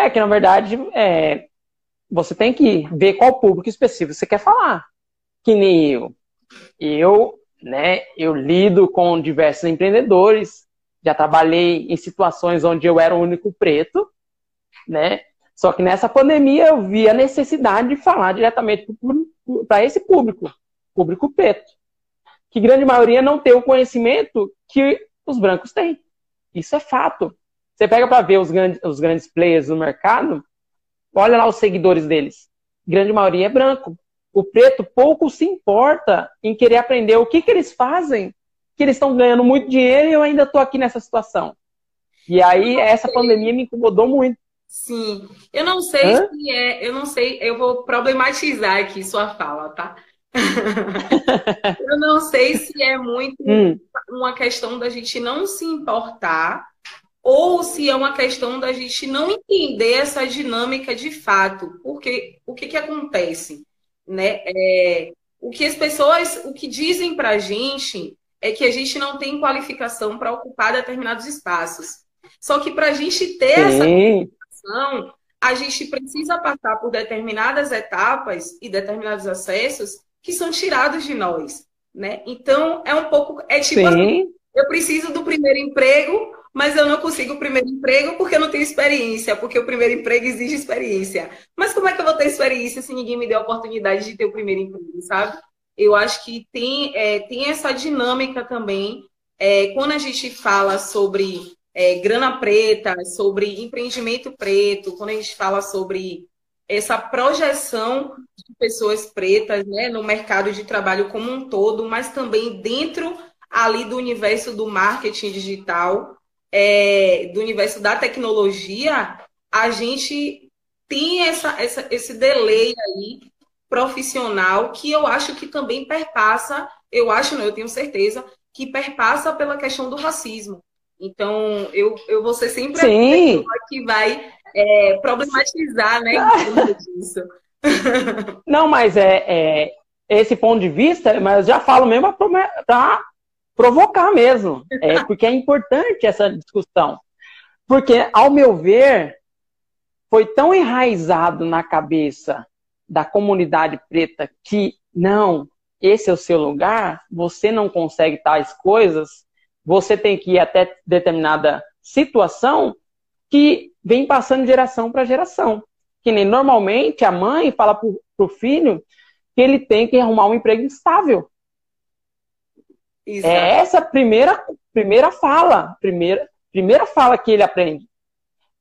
É que, na verdade, é, você tem que ver qual público específico você quer falar. Que nem eu. Eu, né, eu lido com diversos empreendedores, já trabalhei em situações onde eu era o único preto, né? Só que nessa pandemia eu vi a necessidade de falar diretamente para esse público, público preto, que grande maioria não tem o conhecimento que os brancos têm. Isso é fato. Você pega para ver os grandes, os grandes players no mercado, olha lá os seguidores deles. Grande maioria é branco. O preto pouco se importa em querer aprender o que, que eles fazem, que eles estão ganhando muito dinheiro e eu ainda estou aqui nessa situação. E aí essa pandemia me incomodou muito. Sim, eu não sei Hã? se é, eu não sei, eu vou problematizar aqui sua fala, tá? eu não sei se é muito hum. uma questão da gente não se importar ou se é uma questão da gente não entender essa dinâmica de fato. Porque o que, que acontece? Né? É, o que as pessoas, o que dizem para a gente é que a gente não tem qualificação para ocupar determinados espaços. Só que para a gente ter Sim. essa qualificação, a gente precisa passar por determinadas etapas e determinados acessos que são tirados de nós, né? Então é um pouco é tipo assim, eu preciso do primeiro emprego mas eu não consigo o primeiro emprego porque eu não tenho experiência, porque o primeiro emprego exige experiência. Mas como é que eu vou ter experiência se ninguém me der a oportunidade de ter o primeiro emprego, sabe? Eu acho que tem, é, tem essa dinâmica também. É, quando a gente fala sobre é, grana preta, sobre empreendimento preto, quando a gente fala sobre essa projeção de pessoas pretas né, no mercado de trabalho como um todo, mas também dentro ali do universo do marketing digital, é, do universo da tecnologia, a gente tem essa, essa, esse delay aí profissional que eu acho que também perpassa, eu acho, não, eu tenho certeza, que perpassa pela questão do racismo. Então, eu, eu vou ser sempre Sim. a pessoa que vai é, problematizar, né, disso. Não, mas é, é, esse ponto de vista, mas eu já falo mesmo para provocar mesmo, é, porque é importante essa discussão. Porque, ao meu ver, foi tão enraizado na cabeça da comunidade preta que, não, esse é o seu lugar, você não consegue tais coisas, você tem que ir até determinada situação que vem passando de geração para geração. Que nem normalmente a mãe fala para o filho que ele tem que arrumar um emprego estável. Exato. É essa primeira, primeira fala, primeira, primeira fala que ele aprende.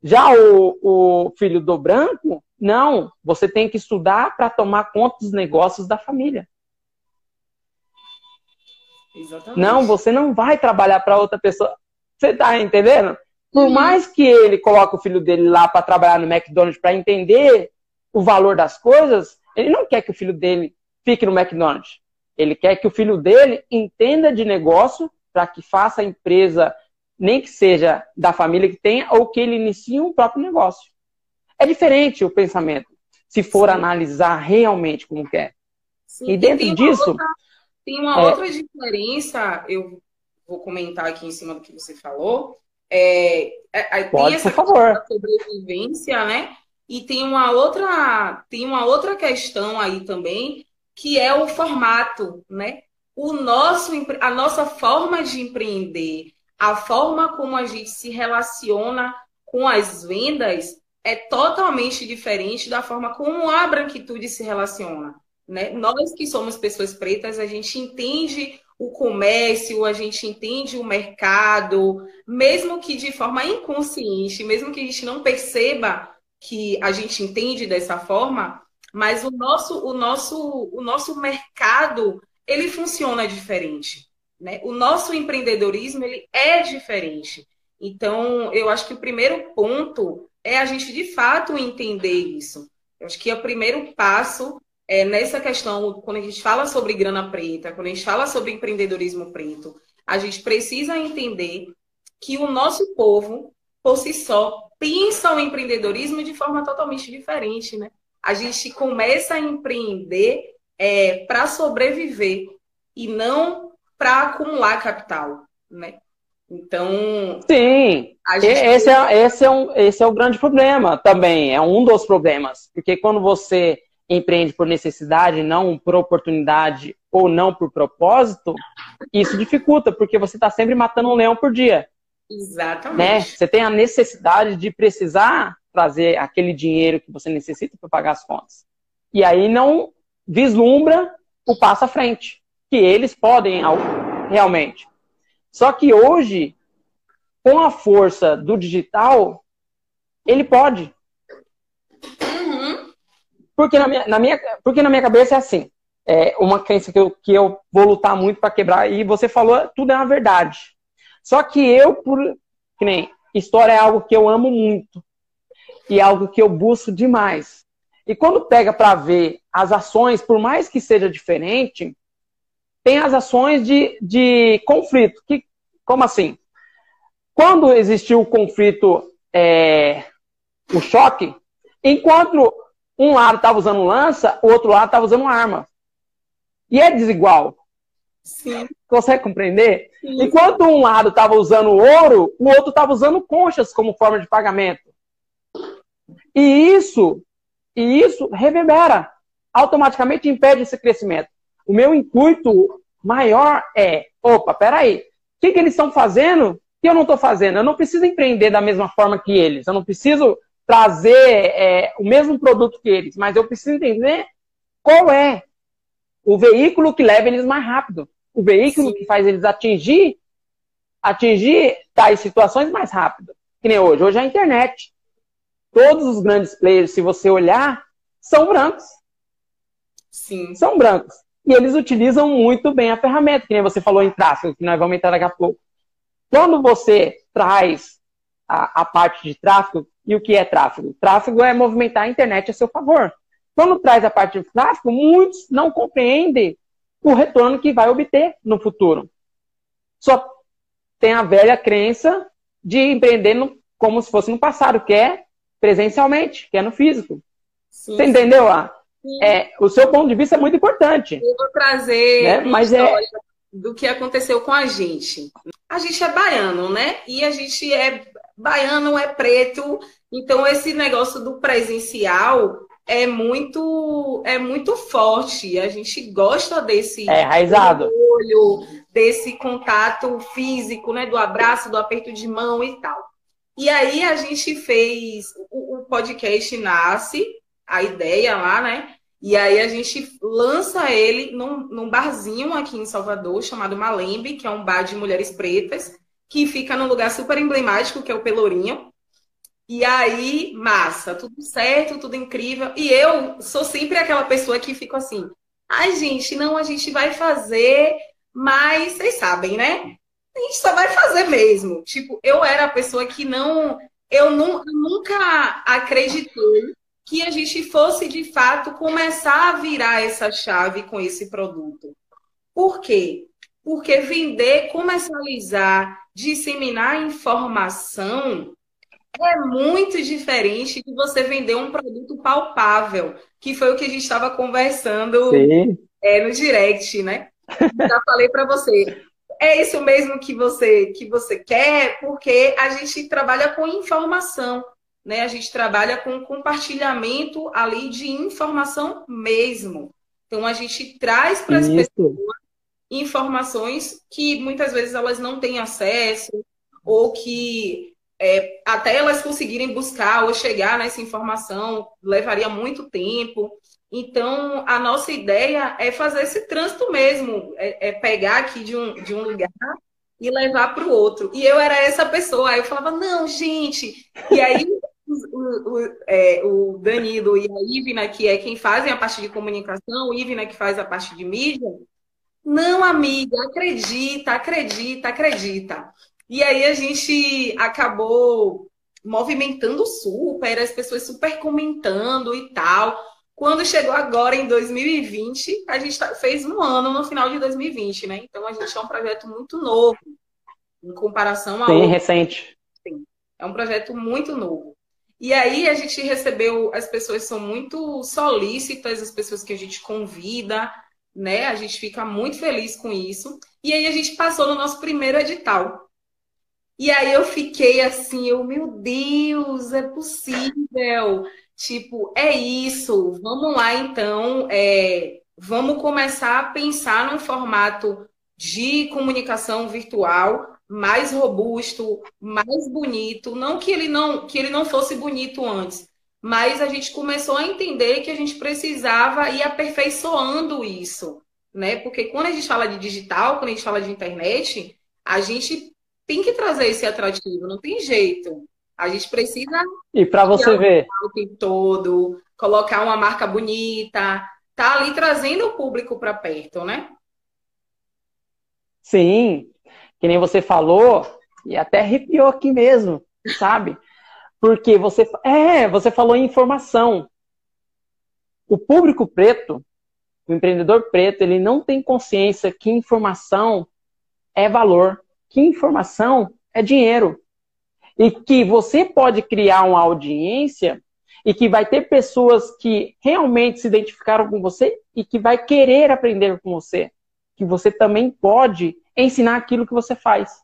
Já o, o filho do branco, não, você tem que estudar para tomar conta dos negócios da família. Exatamente. Não, você não vai trabalhar para outra pessoa. Você está entendendo? Por mais que ele coloque o filho dele lá para trabalhar no McDonald's para entender o valor das coisas, ele não quer que o filho dele fique no McDonald's. Ele quer que o filho dele entenda de negócio para que faça a empresa, nem que seja da família que tenha, ou que ele inicie um próprio negócio. É diferente o pensamento, se for Sim. analisar realmente como quer. Sim. E dentro e disso. Outra, tem uma é, outra diferença, eu vou comentar aqui em cima do que você falou. É, é, Pode, tem essa por favor. sobrevivência, né? E tem uma outra, tem uma outra questão aí também, que é o formato, né? O nosso, a nossa forma de empreender, a forma como a gente se relaciona com as vendas é totalmente diferente da forma como a branquitude se relaciona. Né? Nós que somos pessoas pretas, a gente entende o comércio, a gente entende o mercado, mesmo que de forma inconsciente, mesmo que a gente não perceba que a gente entende dessa forma, mas o nosso, o nosso, o nosso mercado ele funciona diferente. Né? O nosso empreendedorismo ele é diferente. Então, eu acho que o primeiro ponto é a gente de fato entender isso. Eu acho que é o primeiro passo é nessa questão, quando a gente fala sobre grana preta, quando a gente fala sobre empreendedorismo preto, a gente precisa entender que o nosso povo, por si só, pensa o empreendedorismo de forma totalmente diferente, né? A gente começa a empreender é, para sobreviver e não para acumular capital, né? Então. Sim. Gente... Esse, é, esse, é um, esse é o grande problema também. É um dos problemas. Porque quando você empreende por necessidade, não por oportunidade ou não por propósito, isso dificulta, porque você está sempre matando um leão por dia. Exatamente. Né? Você tem a necessidade de precisar trazer aquele dinheiro que você necessita para pagar as contas. E aí não vislumbra o passo à frente, que eles podem realmente. Só que hoje, com a força do digital, ele pode. Uhum. Porque, na minha, na minha, porque na minha cabeça é assim. É uma crença que eu, que eu vou lutar muito para quebrar. E você falou, tudo é uma verdade. Só que eu, por. Que nem, história é algo que eu amo muito. E é algo que eu busco demais. E quando pega para ver as ações, por mais que seja diferente, tem as ações de, de conflito. Que, como assim? Quando existiu o conflito, é, o choque, enquanto um lado estava usando lança, o outro lado estava usando arma. E é desigual. Sim. Consegue compreender? Sim. Enquanto um lado estava usando ouro, o outro estava usando conchas como forma de pagamento. E isso, e isso reverbera, automaticamente impede esse crescimento. O meu intuito maior é, opa, peraí, o que, que eles estão fazendo que eu não estou fazendo? Eu não preciso empreender da mesma forma que eles, eu não preciso trazer é, o mesmo produto que eles, mas eu preciso entender qual é o veículo que leva eles mais rápido, o veículo Sim. que faz eles atingir atingir tais situações mais rápido. Que nem hoje. Hoje é a internet. Todos os grandes players, se você olhar, são brancos. Sim. São brancos. E eles utilizam muito bem a ferramenta, que nem você falou em tráfego, que nós vamos entrar daqui a pouco. Quando você traz a, a parte de tráfego, e o que é tráfego? Tráfego é movimentar a internet a seu favor. Quando traz a parte de tráfego, muitos não compreendem o retorno que vai obter no futuro. Só tem a velha crença de empreender no, como se fosse no passado, que é presencialmente, que é no físico. Sim. Você entendeu? Ah? É, o seu ponto de vista é muito importante. Eu vou trazer né? Mas é... do que aconteceu com a gente. A gente é baiano, né? E a gente é baiano, é preto. Então, esse negócio do presencial é muito é muito forte. A gente gosta desse é, raizado. olho, desse contato físico, né, do abraço, do aperto de mão e tal. E aí a gente fez o, o podcast nasce, a ideia lá, né? E aí a gente lança ele num, num barzinho aqui em Salvador chamado Malembe, que é um bar de mulheres pretas, que fica num lugar super emblemático, que é o Pelourinho. E aí, massa, tudo certo, tudo incrível. E eu sou sempre aquela pessoa que fica assim: ai, gente, não, a gente vai fazer, mas vocês sabem, né? A gente só vai fazer mesmo. Tipo, eu era a pessoa que não. Eu, não, eu nunca acreditei que a gente fosse, de fato, começar a virar essa chave com esse produto. Por quê? Porque vender, comercializar, disseminar informação é muito diferente de você vender um produto palpável, que foi o que a gente estava conversando é, no direct, né? Já falei para você. É isso mesmo que você que você quer, porque a gente trabalha com informação, né? A gente trabalha com compartilhamento ali de informação mesmo. Então a gente traz para as pessoas informações que muitas vezes elas não têm acesso ou que é, até elas conseguirem buscar ou chegar nessa informação levaria muito tempo. Então, a nossa ideia é fazer esse trânsito mesmo, é, é pegar aqui de um, de um lugar e levar para o outro. E eu era essa pessoa, aí eu falava, não, gente. E aí o, o, é, o Danilo e a Ivna, que é quem fazem a parte de comunicação, o Ivna que faz a parte de mídia, não, amiga, acredita, acredita, acredita. E aí a gente acabou movimentando super, as pessoas super comentando e tal. Quando chegou agora em 2020, a gente tá, fez um ano no final de 2020, né? Então a gente é um projeto muito novo em comparação ao. Sim, recente. Sim, é um projeto muito novo. E aí a gente recebeu, as pessoas são muito solícitas, as pessoas que a gente convida, né? A gente fica muito feliz com isso. E aí a gente passou no nosso primeiro edital. E aí eu fiquei assim, eu, meu Deus, é possível. Tipo, é isso. Vamos lá, então. É, vamos começar a pensar num formato de comunicação virtual mais robusto, mais bonito. Não que ele não que ele não fosse bonito antes, mas a gente começou a entender que a gente precisava ir aperfeiçoando isso, né? Porque quando a gente fala de digital, quando a gente fala de internet, a gente tem que trazer esse atrativo, não tem jeito. A gente precisa. E para você ver. O tempo todo, colocar uma marca bonita, tá ali trazendo o público para perto, né? Sim, que nem você falou, e até arrepiou aqui mesmo, sabe? Porque você. É, você falou em informação. O público preto, o empreendedor preto, ele não tem consciência que informação é valor, que informação é dinheiro e que você pode criar uma audiência e que vai ter pessoas que realmente se identificaram com você e que vai querer aprender com você, que você também pode ensinar aquilo que você faz.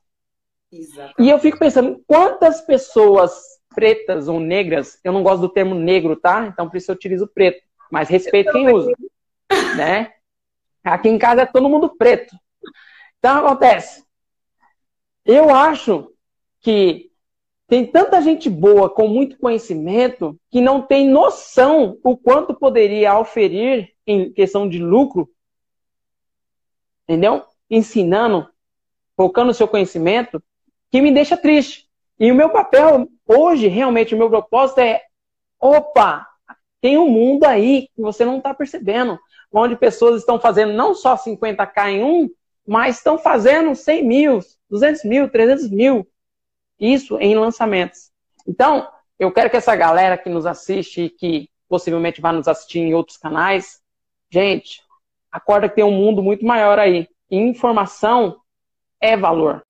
Exatamente. E eu fico pensando, quantas pessoas pretas ou negras, eu não gosto do termo negro, tá? Então por isso eu utilizo preto, mas respeito quem usa, né? Aqui em casa é todo mundo preto. Então acontece. Eu acho que tem tanta gente boa com muito conhecimento que não tem noção o quanto poderia oferir em questão de lucro, entendeu? Ensinando, focando o seu conhecimento, que me deixa triste. E o meu papel hoje, realmente, o meu propósito é: opa, tem um mundo aí que você não está percebendo, onde pessoas estão fazendo não só 50k em um, mas estão fazendo 100 mil, 200 mil, 300 mil isso em lançamentos. Então, eu quero que essa galera que nos assiste e que possivelmente vai nos assistir em outros canais, gente, acorda que tem um mundo muito maior aí. E informação é valor.